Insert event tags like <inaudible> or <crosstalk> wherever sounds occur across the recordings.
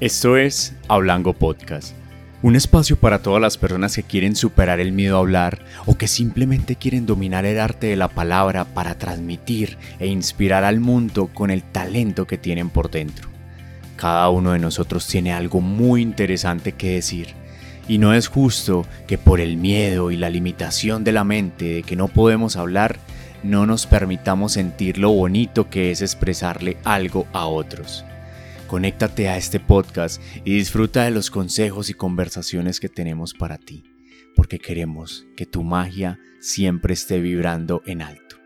Esto es Hablango Podcast, un espacio para todas las personas que quieren superar el miedo a hablar o que simplemente quieren dominar el arte de la palabra para transmitir e inspirar al mundo con el talento que tienen por dentro. Cada uno de nosotros tiene algo muy interesante que decir y no es justo que por el miedo y la limitación de la mente de que no podemos hablar, no nos permitamos sentir lo bonito que es expresarle algo a otros. Conéctate a este podcast y disfruta de los consejos y conversaciones que tenemos para ti, porque queremos que tu magia siempre esté vibrando en alto.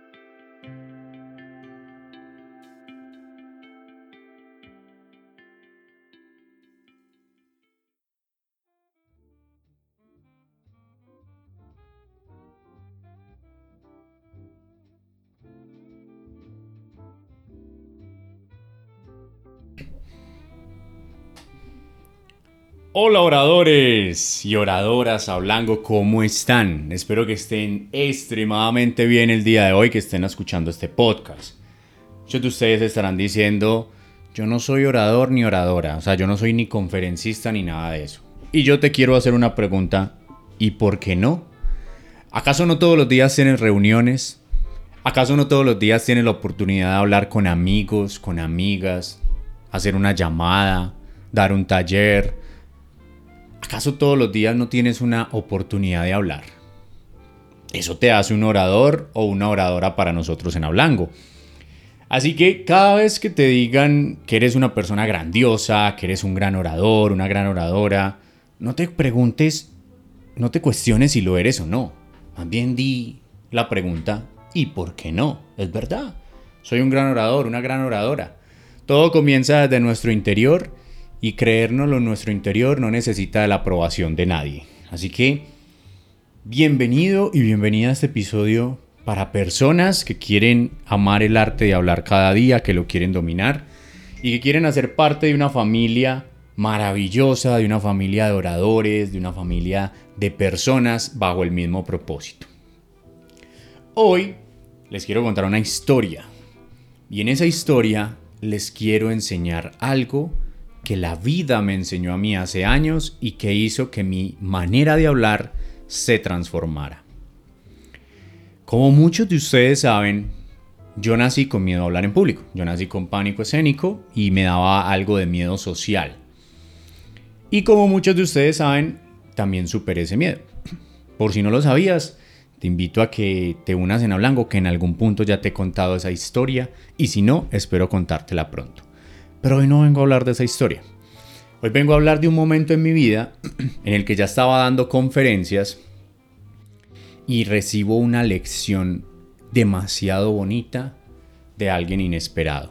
Hola oradores y oradoras hablando, ¿cómo están? Espero que estén extremadamente bien el día de hoy, que estén escuchando este podcast. Muchos de ustedes estarán diciendo, yo no soy orador ni oradora, o sea, yo no soy ni conferencista ni nada de eso. Y yo te quiero hacer una pregunta, ¿y por qué no? ¿Acaso no todos los días tienes reuniones? ¿Acaso no todos los días tienes la oportunidad de hablar con amigos, con amigas, hacer una llamada, dar un taller? ¿Acaso todos los días no tienes una oportunidad de hablar? Eso te hace un orador o una oradora para nosotros en Hablango. Así que cada vez que te digan que eres una persona grandiosa, que eres un gran orador, una gran oradora, no te preguntes, no te cuestiones si lo eres o no. Más bien di la pregunta, ¿y por qué no? Es verdad. Soy un gran orador, una gran oradora. Todo comienza desde nuestro interior y creérnoslo en nuestro interior no necesita la aprobación de nadie. Así que, bienvenido y bienvenida a este episodio para personas que quieren amar el arte de hablar cada día, que lo quieren dominar y que quieren hacer parte de una familia maravillosa, de una familia de oradores, de una familia de personas bajo el mismo propósito. Hoy les quiero contar una historia y en esa historia les quiero enseñar algo que la vida me enseñó a mí hace años y que hizo que mi manera de hablar se transformara. Como muchos de ustedes saben, yo nací con miedo a hablar en público, yo nací con pánico escénico y me daba algo de miedo social. Y como muchos de ustedes saben, también superé ese miedo. Por si no lo sabías, te invito a que te unas en Hablango, que en algún punto ya te he contado esa historia, y si no, espero contártela pronto. Pero hoy no vengo a hablar de esa historia. Hoy vengo a hablar de un momento en mi vida <clears throat> en el que ya estaba dando conferencias y recibo una lección demasiado bonita de alguien inesperado.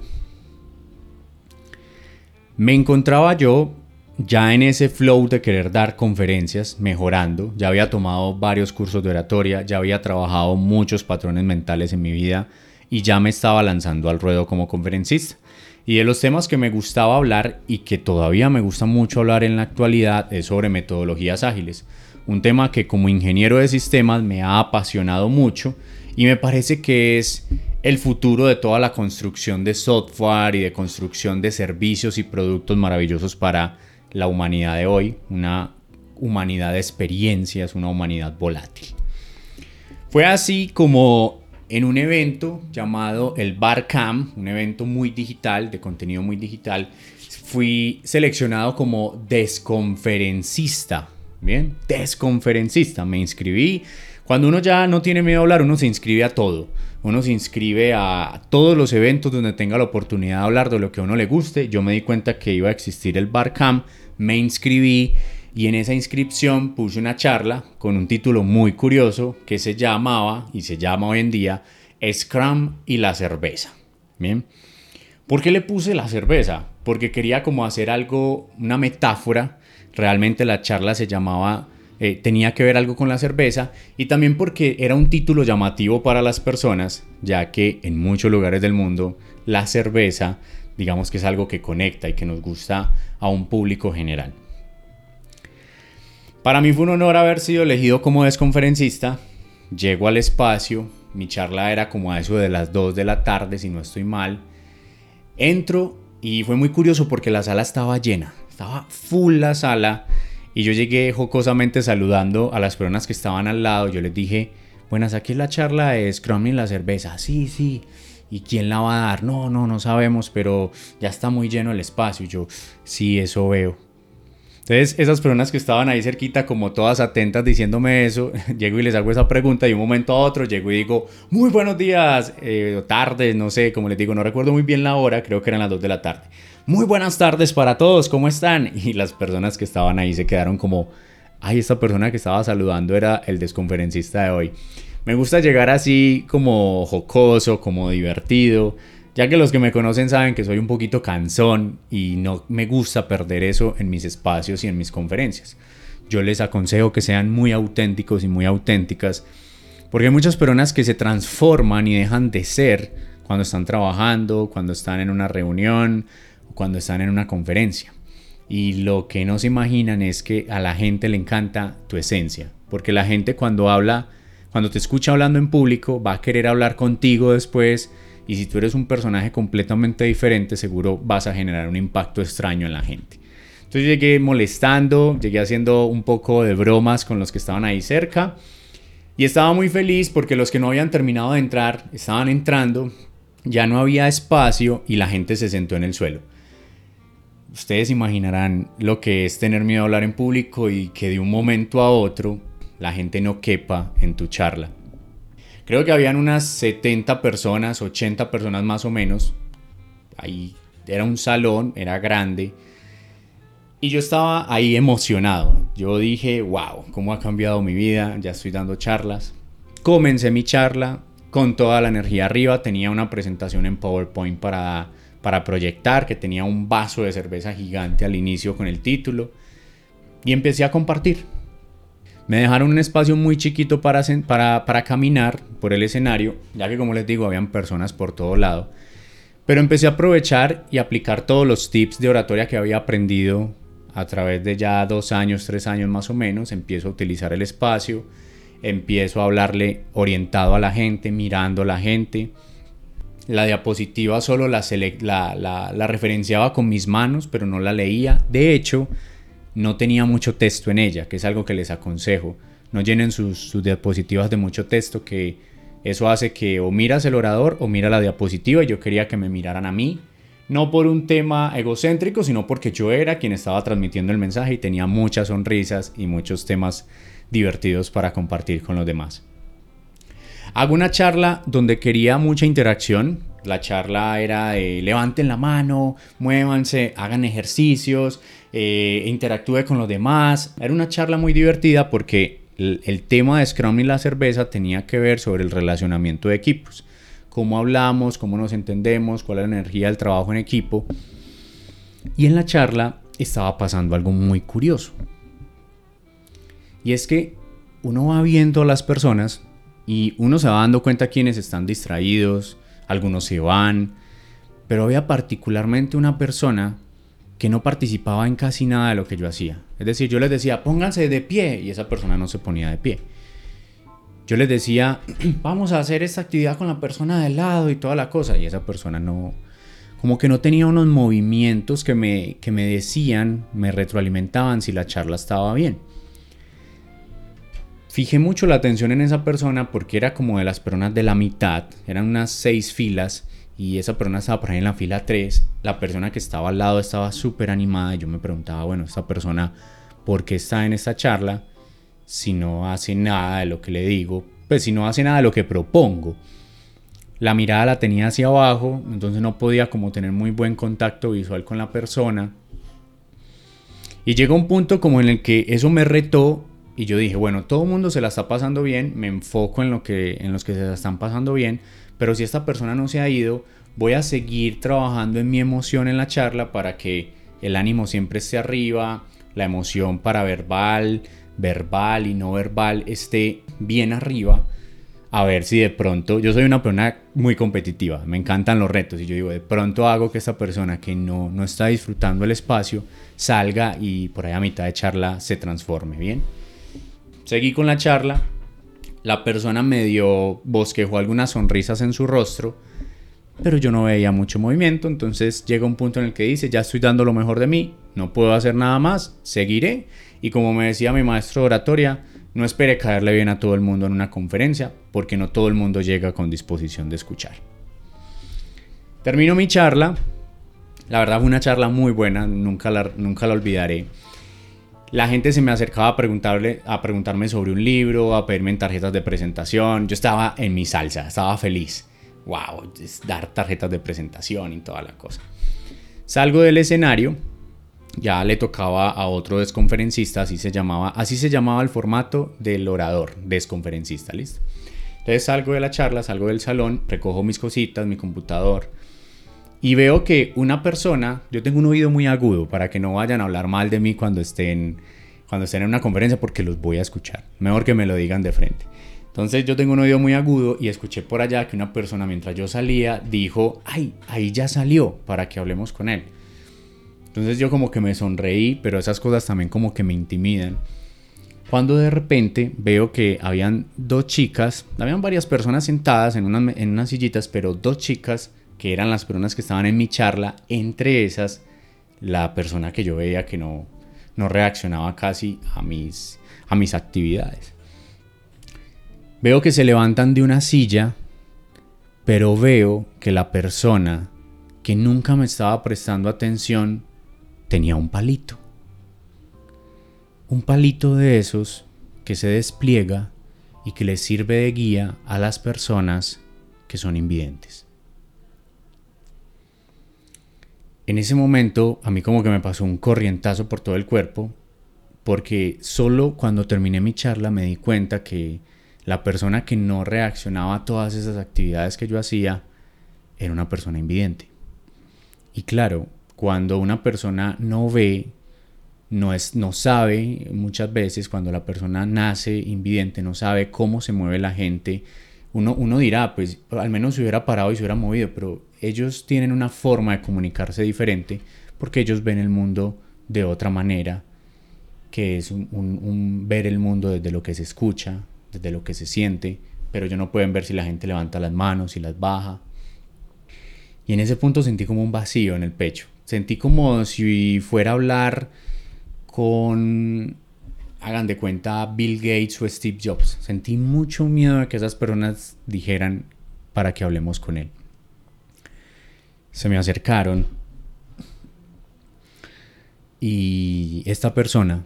Me encontraba yo ya en ese flow de querer dar conferencias, mejorando, ya había tomado varios cursos de oratoria, ya había trabajado muchos patrones mentales en mi vida y ya me estaba lanzando al ruedo como conferencista. Y de los temas que me gustaba hablar y que todavía me gusta mucho hablar en la actualidad es sobre metodologías ágiles. Un tema que como ingeniero de sistemas me ha apasionado mucho y me parece que es el futuro de toda la construcción de software y de construcción de servicios y productos maravillosos para la humanidad de hoy, una humanidad de experiencias, una humanidad volátil. Fue así como en un evento llamado el Barcam, un evento muy digital, de contenido muy digital, fui seleccionado como desconferencista. Bien, desconferencista. Me inscribí Cuando uno ya no tiene miedo a hablar, uno se inscribe a todo. Uno se inscribe a todos los eventos donde tenga la oportunidad de hablar de lo que a uno le guste. Yo me di cuenta que iba a existir el Barcamp, me inscribí y en esa inscripción puse una charla con un título muy curioso que se llamaba y se llama hoy en día Scrum y la cerveza. Bien. ¿Por qué le puse la cerveza? Porque quería como hacer algo, una metáfora. Realmente la charla se llamaba eh, tenía que ver algo con la cerveza y también porque era un título llamativo para las personas, ya que en muchos lugares del mundo la cerveza, digamos que es algo que conecta y que nos gusta a un público general. Para mí fue un honor haber sido elegido como desconferencista. Llego al espacio, mi charla era como a eso de las 2 de la tarde, si no estoy mal. Entro y fue muy curioso porque la sala estaba llena, estaba full la sala y yo llegué jocosamente saludando a las personas que estaban al lado. Yo les dije, buenas, aquí la charla de Scrum y la cerveza. Sí, sí. ¿Y quién la va a dar? No, no, no sabemos, pero ya está muy lleno el espacio. Yo, sí, eso veo. Entonces, esas personas que estaban ahí cerquita, como todas atentas diciéndome eso, <laughs> llego y les hago esa pregunta y un momento a otro llego y digo, muy buenos días, eh, tardes, no sé, como les digo, no recuerdo muy bien la hora, creo que eran las 2 de la tarde. Muy buenas tardes para todos, ¿cómo están? <laughs> Y las personas que estaban ahí se quedaron como, ay, esta persona que estaba saludando era el desconferencista de hoy. Me gusta llegar así como jocoso, como divertido, ya que los que me conocen saben que soy un poquito cansón y no me gusta perder eso en mis espacios y en mis conferencias. Yo les aconsejo que sean muy auténticos y muy auténticas, porque hay muchas personas que se transforman y dejan de ser cuando están trabajando, cuando están en una reunión, cuando están en una conferencia. Y lo que no se imaginan es que a la gente le encanta tu esencia, porque la gente cuando habla, cuando te escucha hablando en público, va a querer hablar contigo después y si tú eres un personaje completamente diferente, seguro vas a generar un impacto extraño en la gente. Entonces llegué molestando, llegué haciendo un poco de bromas con los que estaban ahí cerca y estaba muy feliz porque los que no habían terminado de entrar estaban entrando, ya no había espacio y la gente se sentó en el suelo ustedes imaginarán lo que es tener miedo a hablar en público y que de un momento a otro la gente no quepa en tu charla. Creo que habían unas 70 personas, 80 personas más o menos. Ahí era un salón, era grande. Y yo estaba ahí emocionado. Yo dije, wow, ¿cómo ha cambiado mi vida? Ya estoy dando charlas. Comencé mi charla con toda la energía arriba. Tenía una presentación en PowerPoint para para proyectar, que tenía un vaso de cerveza gigante al inicio con el título. Y empecé a compartir. Me dejaron un espacio muy chiquito para, para, para caminar por el escenario, ya que como les digo, habían personas por todo lado. Pero empecé a aprovechar y aplicar todos los tips de oratoria que había aprendido a través de ya dos años, tres años más o menos. Empiezo a utilizar el espacio, empiezo a hablarle orientado a la gente, mirando a la gente la diapositiva solo la, la, referenciaba con mis manos, pero no la leía. De hecho, no tenía mucho texto en ella, que es algo que les aconsejo. No llenen sus, sus, diapositivas de mucho texto, que eso hace que o miras el orador o mira la diapositiva. Y yo quería que me miraran a mí, no por un tema egocéntrico, sino porque yo era quien estaba transmitiendo el mensaje y tenía muchas sonrisas y muchos temas divertidos para compartir con los demás. Hago una charla donde quería mucha interacción. La charla era de levanten la mano, muévanse, hagan ejercicios, eh, interactúe con los demás. Era una charla muy divertida porque el, tema de Scrum y la cerveza tenía que ver sobre el relacionamiento de equipos. Cómo hablamos, cómo nos entendemos, cuál es la energía del trabajo en equipo. Y en la charla estaba pasando algo muy curioso. Y es que uno va viendo a las personas y uno se va dando cuenta quienes están distraídos, algunos se van, pero había particularmente una persona que no participaba en casi nada de lo que yo hacía. Es decir, yo les decía, pónganse de pie y esa persona no se ponía de pie. Yo les decía, <clears throat> vamos a hacer esta actividad con la persona de lado y toda la cosa y esa persona no, como que no tenía unos movimientos que me, que me decían, me retroalimentaban si la charla estaba bien. Fijé mucho la atención en esa persona porque era como de las personas de la mitad, eran unas seis filas y esa persona estaba por ahí en la fila 3. La persona que estaba al lado estaba súper animada y yo me preguntaba, bueno, esta persona, ¿por qué está en esta charla? si no hace nada de lo que le digo, pues si no hace nada de lo que propongo. La mirada la tenía hacia abajo, entonces no podía como tener muy buen contacto visual con la persona. Y llega un punto como en el que eso me retó y yo dije, bueno, todo el mundo se la está pasando bien, me enfoco en, lo que, en los que se la están pasando bien, pero si esta persona no se ha ido, voy a seguir trabajando en mi emoción en la charla para que el ánimo siempre esté arriba, la emoción para verbal, verbal y no verbal esté bien arriba. A ver si de pronto, yo soy una persona muy competitiva, me encantan los retos y yo digo, de pronto hago que esta persona que no, no está disfrutando el espacio salga y por ahí a mitad de charla se transforme, ¿bien? Seguí con la charla. La persona me dio bosquejó algunas sonrisas en su rostro, pero yo no veía mucho movimiento. Entonces llega un punto en el que dice: Ya estoy dando lo mejor de mí, no puedo hacer nada más, seguiré. Y como me decía mi maestro de oratoria, no espere caerle bien a todo el mundo en una conferencia, porque no todo el mundo llega con disposición de escuchar. Termino mi charla. La verdad fue una charla muy buena, nunca la, nunca la olvidaré la gente se me acercaba a, preguntarle, a preguntarme sobre un libro, a pedirme tarjetas de presentación. Yo estaba en mi salsa, estaba feliz. ¡Wow! dar tarjetas de presentación y toda la cosa. Salgo del escenario, ya le tocaba a otro desconferencista, así se llamaba, así se llamaba el formato del orador, desconferencista, ¿listo? Entonces salgo de la charla, salgo del salón, recojo mis cositas, mi computador, y veo que una persona, yo tengo un oído muy agudo para que no vayan a hablar mal de mí cuando estén, cuando estén en una conferencia porque los voy a escuchar. Mejor que me lo digan de frente. Entonces yo tengo un oído muy agudo y escuché por allá que una persona mientras yo salía dijo, ay, ahí ya salió para que hablemos con él. Entonces yo como que me sonreí, pero esas cosas también como que me intimidan. Cuando de repente veo que habían dos chicas, habían varias personas sentadas en, en unas sillitas, pero dos chicas que eran las personas que estaban en mi charla, entre esas la persona que yo veía que no, no reaccionaba casi a mis, a mis actividades. Veo que se levantan de una silla, pero veo que la persona que nunca me estaba prestando atención tenía un palito. Un palito de esos que se despliega y que les sirve de guía a las personas que son invidentes. En ese momento a mí como que me pasó un corrientazo por todo el cuerpo, porque solo cuando terminé mi charla me di cuenta que la persona que no reaccionaba a todas esas actividades que yo hacía era una persona invidente. Y claro, cuando una persona no ve, no, es, no sabe, muchas veces cuando la persona nace invidente, no sabe cómo se mueve la gente, uno, uno dirá, pues al menos se hubiera parado y se hubiera movido, pero ellos tienen una forma de comunicarse diferente porque ellos ven el mundo de otra manera, que es un, ver el mundo desde lo que se escucha, desde lo que se siente, pero ellos no pueden ver si la gente levanta las manos, y las baja. Y en ese punto sentí como un vacío en el pecho. Sentí como si fuera a hablar con, hagan de cuenta, Bill Gates o Steve Jobs. Sentí mucho miedo de que esas personas dijeran para que hablemos con él se me acercaron y esta persona,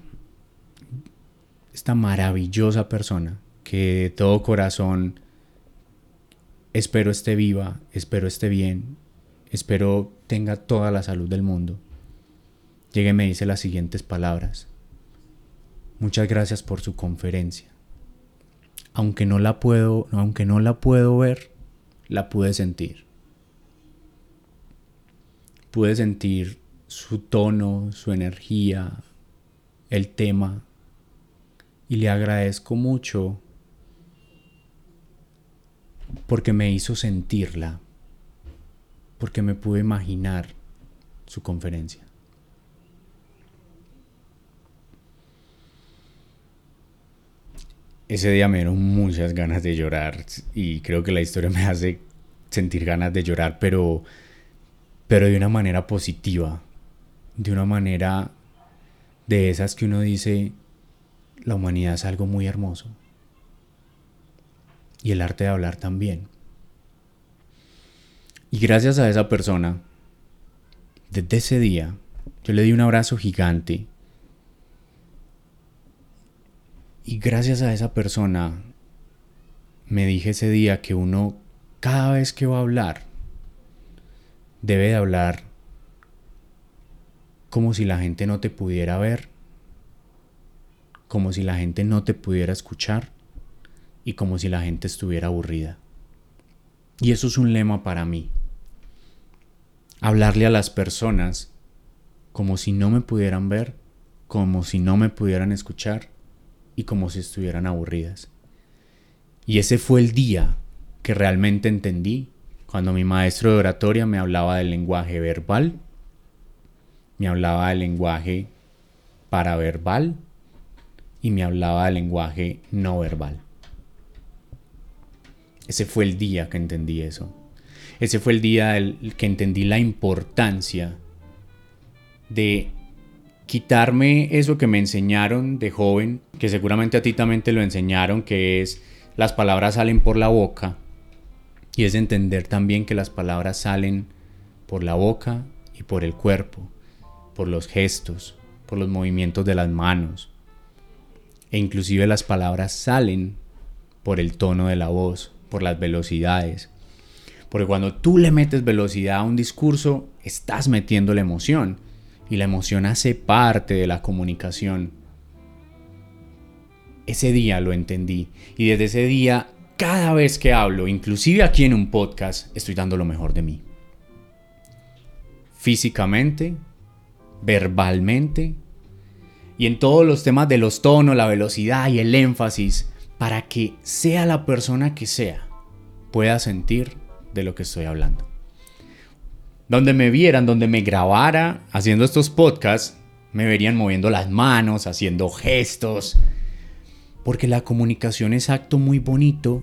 esta maravillosa persona, que de todo corazón espero esté viva, espero esté bien, espero tenga toda la salud del mundo, llegue y me dice las siguientes palabras. Muchas gracias por su conferencia. Aunque no la puedo, aunque no la puedo ver, la pude sentir pude sentir su tono, su energía, el tema. Y le agradezco mucho porque me hizo sentirla, porque me pude imaginar su conferencia. Ese día me dieron muchas ganas de llorar y creo que la historia me hace sentir ganas de llorar, pero pero de una manera positiva, de una manera de esas que uno dice, la humanidad es algo muy hermoso. Y el arte de hablar también. Y gracias a esa persona, desde ese día, yo le di un abrazo gigante. Y gracias a esa persona me dije ese día que uno cada vez que va a hablar debe de hablar como si la gente no te pudiera ver, como si la gente no te pudiera escuchar y como si la gente estuviera aburrida. Y eso es un lema para mí. Hablarle a las personas como si no me pudieran ver, como si no me pudieran escuchar y como si estuvieran aburridas. Y ese fue el día que realmente entendí cuando mi maestro de oratoria me hablaba del lenguaje verbal, me hablaba del lenguaje paraverbal y me hablaba del lenguaje no verbal. Ese fue el día que entendí eso. Ese fue el día que entendí la importancia de quitarme eso que me enseñaron de joven, que seguramente a ti también te lo enseñaron, que es las palabras salen por la boca, y es entender también que las palabras salen por la boca y por el cuerpo, por los gestos, por los movimientos de las manos, e inclusive las palabras salen por el tono de la voz, por las velocidades. Porque cuando tú le metes velocidad a un discurso, estás metiendo la emoción y la emoción hace parte de la comunicación. Ese día lo entendí y desde ese día, cada vez que hablo, inclusive aquí en un podcast, estoy dando lo mejor de mí. Físicamente, verbalmente y en todos los temas de los tonos, la velocidad y el énfasis, para que sea la persona que sea, pueda sentir de lo que estoy hablando donde me vieran, donde me grabara haciendo estos podcasts, me verían moviendo las manos, haciendo gestos, porque la comunicación es acto muy bonito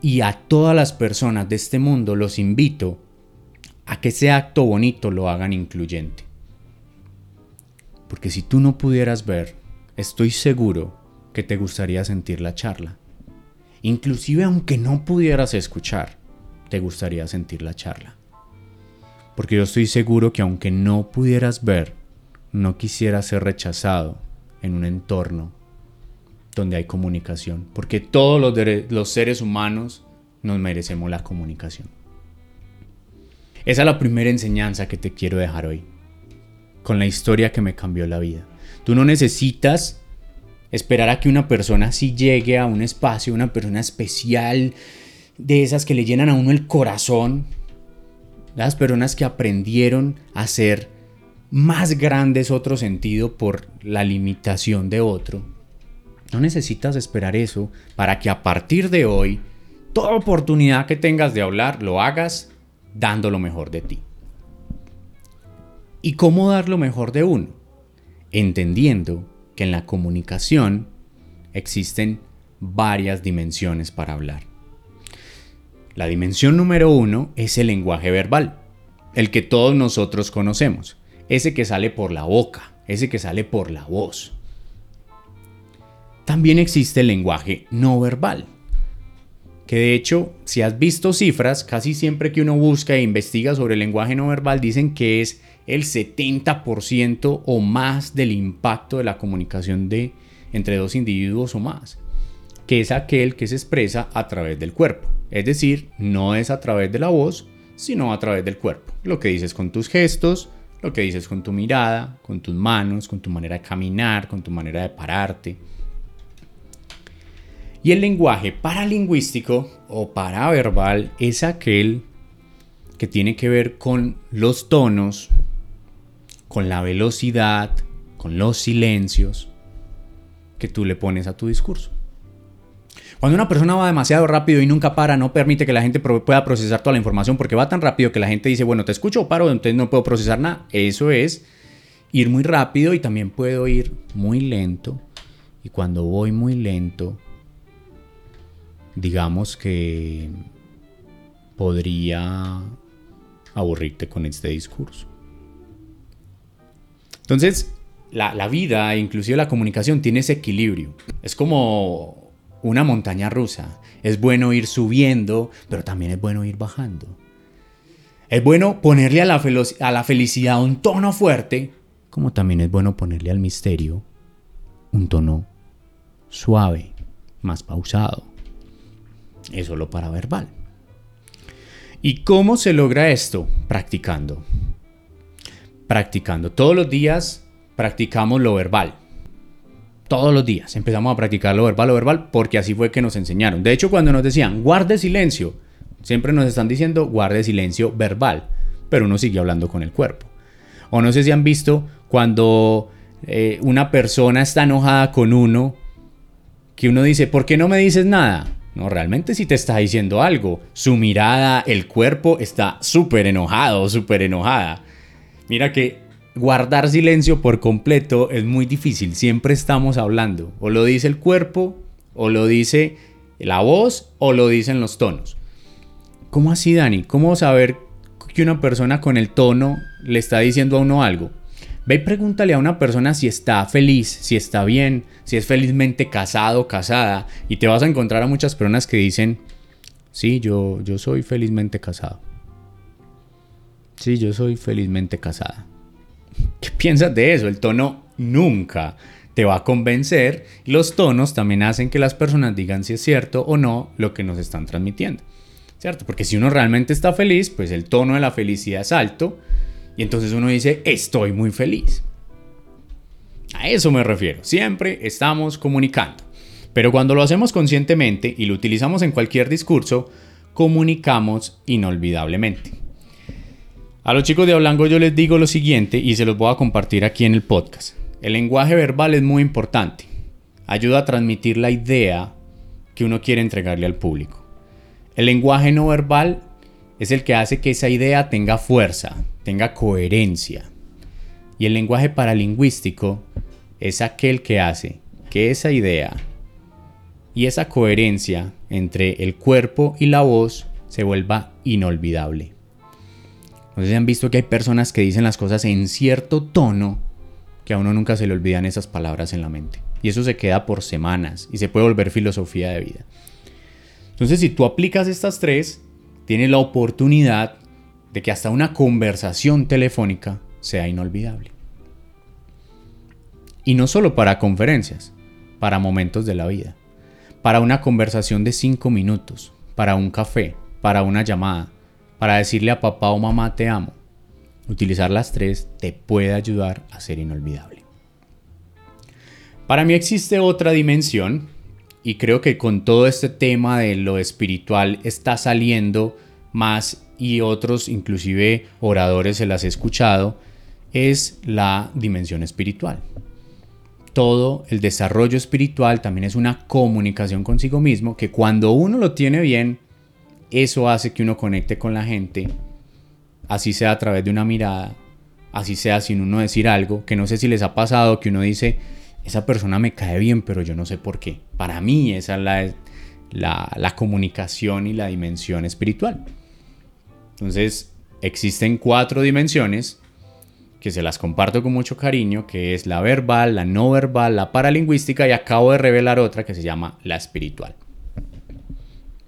y a todas las personas de este mundo los invito a que ese acto bonito lo hagan incluyente. Porque si tú no pudieras ver, estoy seguro que te gustaría sentir la charla. Inclusive aunque no pudieras escuchar, te gustaría sentir la charla. Porque yo estoy seguro que aunque no pudieras ver, no quisiera ser rechazado en un entorno donde hay comunicación. Porque todos los, seres humanos nos merecemos la comunicación. Esa es la primera enseñanza que te quiero dejar hoy. Con la historia que me cambió la vida. Tú no necesitas esperar a que una persona así llegue a un espacio, una persona especial, de esas que le llenan a uno el corazón, las personas que aprendieron a ser más grandes otro sentido por la limitación de otro. No necesitas esperar eso para que a partir de hoy, toda oportunidad que tengas de hablar, lo hagas dando lo mejor de ti. ¿Y cómo dar lo mejor de uno? Entendiendo que en la comunicación existen varias dimensiones para hablar. La dimensión número uno es el lenguaje verbal, el que todos nosotros conocemos, ese que sale por la boca, ese que sale por la voz. También existe el lenguaje no verbal, que de hecho, si has visto cifras, casi siempre que uno busca e investiga sobre el lenguaje no verbal, dicen que es el 70% o más del impacto de la comunicación de entre dos individuos o más, que es aquel que se expresa a través del cuerpo. Es decir, no es a través de la voz, sino a través del cuerpo. Lo que dices con tus gestos, lo que dices con tu mirada, con tus manos, con tu manera de caminar, con tu manera de pararte. Y el lenguaje paralingüístico o paraverbal es aquel que tiene que ver con los tonos, con la velocidad, con los silencios que tú le pones a tu discurso. Cuando una persona va demasiado rápido y nunca para, no permite que la gente pueda procesar toda la información porque va tan rápido que la gente dice, bueno, te escucho o paro, entonces no puedo procesar nada. Eso es ir muy rápido y también puedo ir muy lento. Y cuando voy muy lento, digamos que podría aburrirte con este discurso. Entonces, la, la vida, inclusive la comunicación, tiene ese equilibrio. Es como una montaña rusa. Es bueno ir subiendo, pero también es bueno ir bajando. Es bueno ponerle a la, a la felicidad un tono fuerte, como también es bueno ponerle al misterio un tono suave, más pausado. Es solo para verbal. ¿Y cómo se logra esto? Practicando. Practicando. Todos los días practicamos lo verbal. Todos los días empezamos a practicar lo verbal, lo verbal, porque así fue que nos enseñaron. De hecho, cuando nos decían, guarde silencio, siempre nos están diciendo, guarde silencio verbal, pero uno sigue hablando con el cuerpo. O no sé si han visto cuando eh, una persona está enojada con uno, que uno dice, ¿por qué no me dices nada? No, realmente sí te está diciendo algo. Su mirada, el cuerpo está súper enojado, súper enojada. Mira que guardar silencio por completo es muy difícil. Siempre estamos hablando. O lo dice el cuerpo, o lo dice la voz, o lo dicen los tonos. ¿Cómo así, Dani? ¿Cómo saber que una persona con el tono le está diciendo a uno algo? Ve y pregúntale a una persona si está feliz, si está bien, si es felizmente casado o casada. Y te vas a encontrar a muchas personas que dicen, sí, yo, yo soy felizmente casado. Sí, yo soy felizmente casada. <laughs> ¿Qué piensas de eso? El tono nunca te va a convencer. Los tonos también hacen que las personas digan si es cierto o no lo que nos están transmitiendo. ¿Cierto? Porque si uno realmente está feliz, pues el tono de la felicidad es alto y entonces uno dice, estoy muy feliz. A eso me refiero. Siempre estamos comunicando. Pero cuando lo hacemos conscientemente y lo utilizamos en cualquier discurso, comunicamos inolvidablemente. A los chicos de Hablango yo les digo lo siguiente y se los voy a compartir aquí en el podcast. El lenguaje verbal es muy importante. Ayuda a transmitir la idea que uno quiere entregarle al público. El lenguaje no verbal es el que hace que esa idea tenga fuerza, tenga coherencia. Y el lenguaje paralingüístico es aquel que hace que esa idea y esa coherencia entre el cuerpo y la voz se vuelva inolvidable. No sé han visto que hay personas que dicen las cosas en cierto tono que a uno nunca se le olvidan esas palabras en la mente. Y eso se queda por semanas y se puede volver filosofía de vida. Entonces, si tú aplicas estas tres, tienes la oportunidad de que hasta una conversación telefónica sea inolvidable. Y no solo para conferencias, para momentos de la vida, para una conversación de cinco minutos, para un café, para una llamada, para decirle a papá o mamá te amo. Utilizar las tres te puede ayudar a ser inolvidable. Para mí existe otra dimensión y creo que con todo este tema de lo espiritual está saliendo más y otros inclusive oradores se las he escuchado, es la dimensión espiritual. Todo el desarrollo espiritual también es una comunicación consigo mismo que cuando uno lo tiene bien, eso hace que uno conecte con la gente, así sea a través de una mirada, así sea sin uno decir algo, que no sé si les ha pasado que uno dice, esa persona me cae bien, pero yo no sé por qué. Para mí esa es la, la, la comunicación y la dimensión espiritual. Entonces, existen cuatro dimensiones que se las comparto con mucho cariño, que es la verbal, la no verbal, la paralingüística y acabo de revelar otra que se llama la espiritual.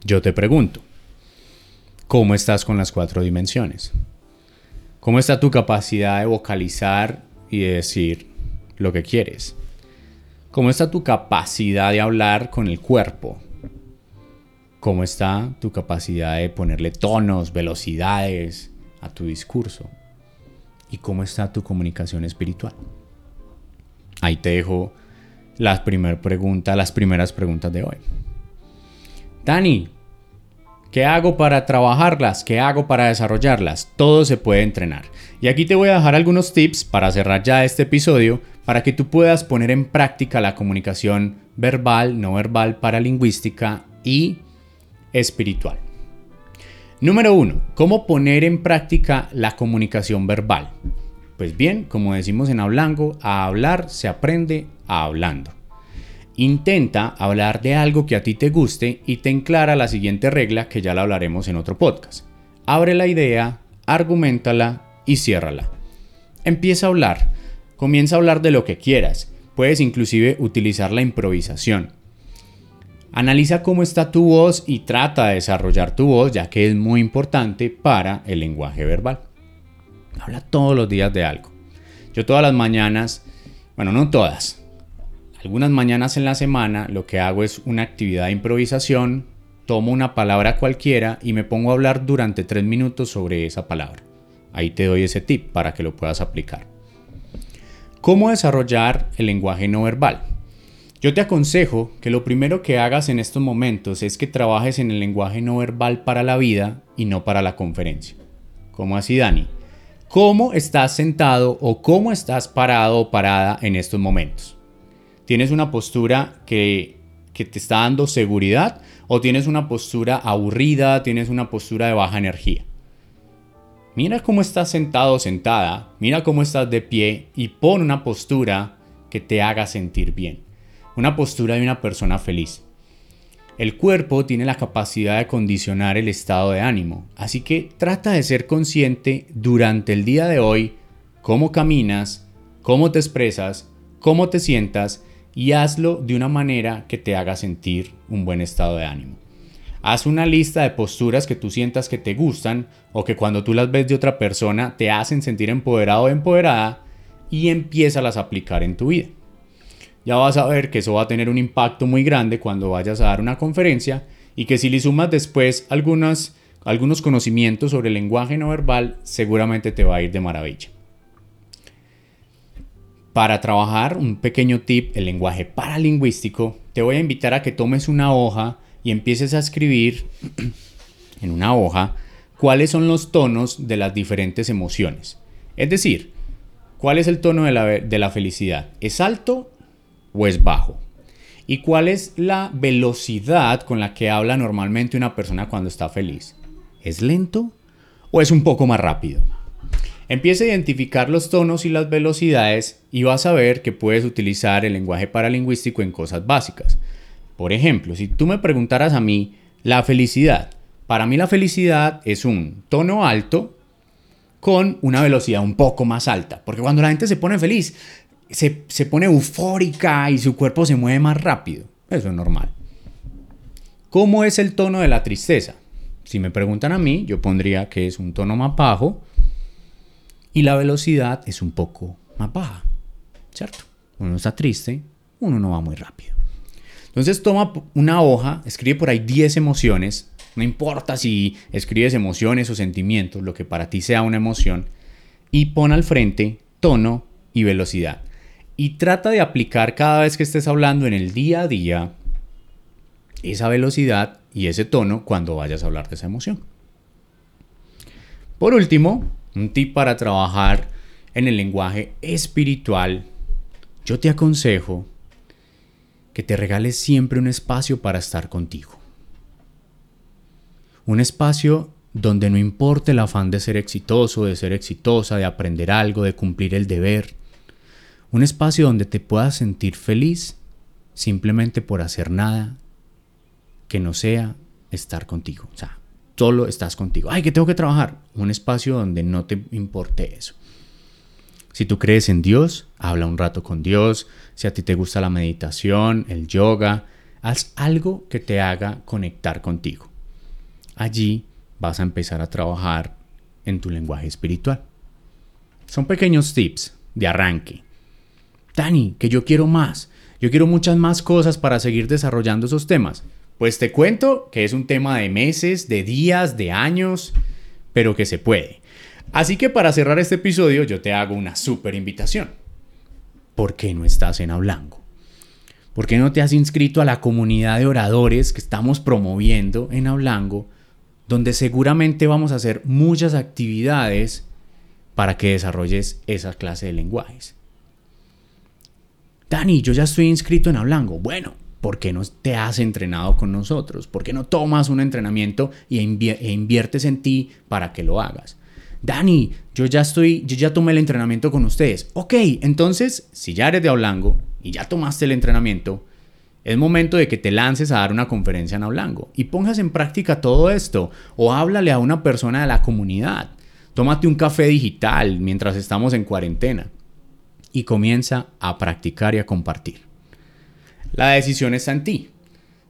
Yo te pregunto, ¿cómo estás con las cuatro dimensiones? ¿Cómo está tu capacidad de vocalizar y de decir lo que quieres? ¿Cómo está tu capacidad de hablar con el cuerpo? Cómo está tu capacidad de ponerle tonos, velocidades a tu discurso y cómo está tu comunicación espiritual. Ahí te dejo las, primer pregunta, las primeras preguntas de hoy. Dani, ¿qué hago para trabajarlas? ¿Qué hago para desarrollarlas? Todo se puede entrenar. Y aquí te voy a dejar algunos tips para cerrar ya este episodio para que tú puedas poner en práctica la comunicación verbal, no verbal, paralingüística y espiritual. Número 1. ¿Cómo poner en práctica la comunicación verbal? Pues bien, como decimos en Hablango, a hablar se aprende a hablando. Intenta hablar de algo que a ti te guste y ten clara la siguiente regla que ya la hablaremos en otro podcast. Abre la idea, argumentala y ciérrala. Empieza a hablar. Comienza a hablar de lo que quieras. Puedes inclusive utilizar la improvisación. Analiza cómo está tu voz y trata de desarrollar tu voz ya que es muy importante para el lenguaje verbal. Habla todos los días de algo. Yo todas las mañanas, bueno, no todas, Algunas mañanas en la semana lo que hago es una actividad de improvisación, tomo una palabra cualquiera y me pongo a hablar durante tres minutos sobre esa palabra. Ahí te doy ese tip para que lo puedas aplicar. ¿Cómo desarrollar el lenguaje no verbal? Yo te aconsejo que lo primero que hagas en estos momentos es que trabajes en el lenguaje no verbal para la vida y no para la conferencia. ¿Cómo así, Dani? ¿Cómo estás sentado o cómo estás parado o parada en estos momentos? ¿Tienes una postura que, que te está dando seguridad o tienes una postura aburrida, tienes una postura de baja energía? Mira cómo estás sentado o sentada, mira cómo estás de pie y pon una postura que te haga sentir bien. Una postura de una persona feliz. El cuerpo tiene la capacidad de condicionar el estado de ánimo, así que trata de ser consciente durante el día de hoy cómo caminas, cómo te expresas, cómo te sientas y hazlo de una manera que te haga sentir un buen estado de ánimo. Haz una lista de posturas que tú sientas que te gustan o que cuando tú las ves de otra persona te hacen sentir empoderado o empoderada y empieza a aplicar en tu vida. Ya vas a ver que eso va a tener un impacto muy grande cuando vayas a dar una conferencia y que si le sumas después algunos conocimientos sobre el lenguaje no verbal, seguramente te va a ir de maravilla. Para trabajar un pequeño tip, el lenguaje paralingüístico, te voy a invitar a que tomes una hoja y empieces a escribir en una hoja cuáles son los tonos de las diferentes emociones. Es decir, cuál es el tono de la, de la felicidad. ¿Es alto o es bajo? ¿Y cuál es la velocidad con la que habla normalmente una persona cuando está feliz? ¿Es lento o es un poco más rápido? Empieza a identificar los tonos y las velocidades y vas a ver que puedes utilizar el lenguaje paralingüístico en cosas básicas. Por ejemplo, si tú me preguntaras a mí la felicidad, para mí la felicidad es un tono alto con una velocidad un poco más alta, porque cuando la gente se pone feliz, se, se pone eufórica y su cuerpo se mueve más rápido. Eso es normal. ¿Cómo es el tono de la tristeza? Si me preguntan a mí, yo pondría que es un tono más bajo y la velocidad es un poco más baja, ¿cierto? Uno está triste, uno no va muy rápido. Entonces toma una hoja, escribe por ahí 10 emociones, no importa si escribes emociones o sentimientos, lo que para ti sea una emoción, y pon al frente tono y velocidad. Y trata de aplicar cada vez que estés hablando en el día a día esa velocidad y ese tono cuando vayas a hablar de esa emoción. Por último, un tip para trabajar en el lenguaje espiritual, yo te aconsejo que te regales siempre un espacio para estar contigo. Un espacio donde no importe el afán de ser exitoso, de ser exitosa, de aprender algo, de cumplir el deber. Un espacio donde te puedas sentir feliz simplemente por hacer nada que no sea estar contigo. O sea, solo estás contigo. Ay, que tengo que trabajar. Un espacio donde no te importe eso. Si tú crees en Dios, habla un rato con Dios. Si a ti te gusta la meditación, el yoga, haz algo que te haga conectar contigo. Allí vas a empezar a trabajar en tu lenguaje espiritual. Son pequeños tips de arranque. Dani, que yo quiero más. Yo quiero muchas más cosas para seguir desarrollando esos temas. Pues te cuento que es un tema de meses, de días, de años, pero que se puede. Así que para cerrar este episodio yo te hago una súper invitación. ¿Por qué no estás en Hablango? ¿Por qué no te has inscrito a la comunidad de oradores que estamos promoviendo en Hablango, donde seguramente vamos a hacer muchas actividades para que desarrolles esa clase de lenguajes? Dani, yo ya estoy inscrito en Hablango. Bueno, ¿por qué no te has entrenado con nosotros? ¿Por qué no tomas un entrenamiento e, inviertes en ti para que lo hagas? Dani, yo ya estoy, yo ya tomé el entrenamiento con ustedes. Ok, entonces, si ya eres de Aulango y ya tomaste el entrenamiento, es momento de que te lances a dar una conferencia en Aulango y pongas en práctica todo esto o háblale a una persona de la comunidad. Tómate un café digital mientras estamos en cuarentena y comienza a practicar y a compartir. La decisión está en ti.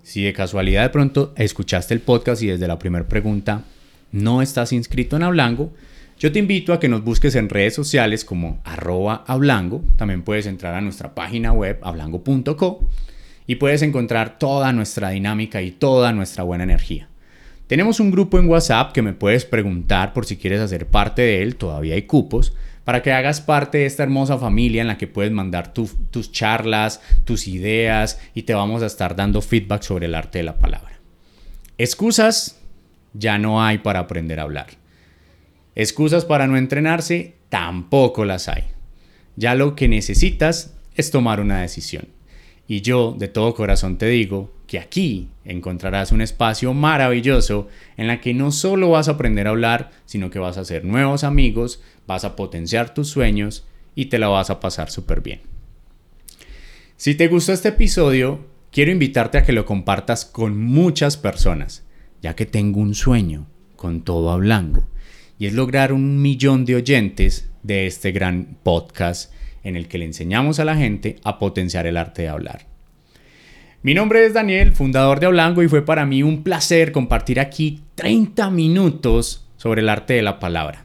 Si de casualidad de pronto escuchaste el podcast y desde la primera pregunta no estás inscrito en Hablango, Yo te invito a que nos busques en redes sociales como arroba hablango. También puedes entrar a nuestra página web hablango.co y puedes encontrar toda nuestra dinámica y toda nuestra buena energía. Tenemos un grupo en WhatsApp que me puedes preguntar por si quieres hacer parte de él, todavía hay cupos, para que hagas parte de esta hermosa familia en la que puedes mandar tus charlas, tus ideas y te vamos a estar dando feedback sobre el arte de la palabra. Excusas ya no hay para aprender a hablar. Excusas para no entrenarse tampoco las hay. Ya lo que necesitas es tomar una decisión. Y yo de todo corazón te digo que aquí encontrarás un espacio maravilloso en la que no solo vas a aprender a hablar, sino que vas a hacer nuevos amigos, vas a potenciar tus sueños y te la vas a pasar súper bien. Si te gustó este episodio, quiero invitarte a que lo compartas con muchas personas, ya que tengo un sueño con todo hablando y es lograr un millón de oyentes de este gran podcast en el que le enseñamos a la gente a potenciar el arte de hablar. Mi nombre es Daniel, fundador de Hablango, y fue para mí un placer compartir aquí 30 minutos sobre el arte de la palabra.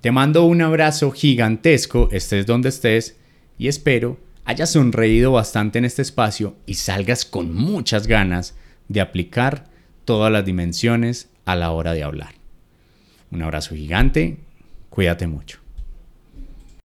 Te mando un abrazo gigantesco, estés donde estés, y espero hayas sonreído bastante en este espacio y salgas con muchas ganas de aplicar todas las dimensiones a la hora de hablar. Un abrazo gigante, cuídate mucho.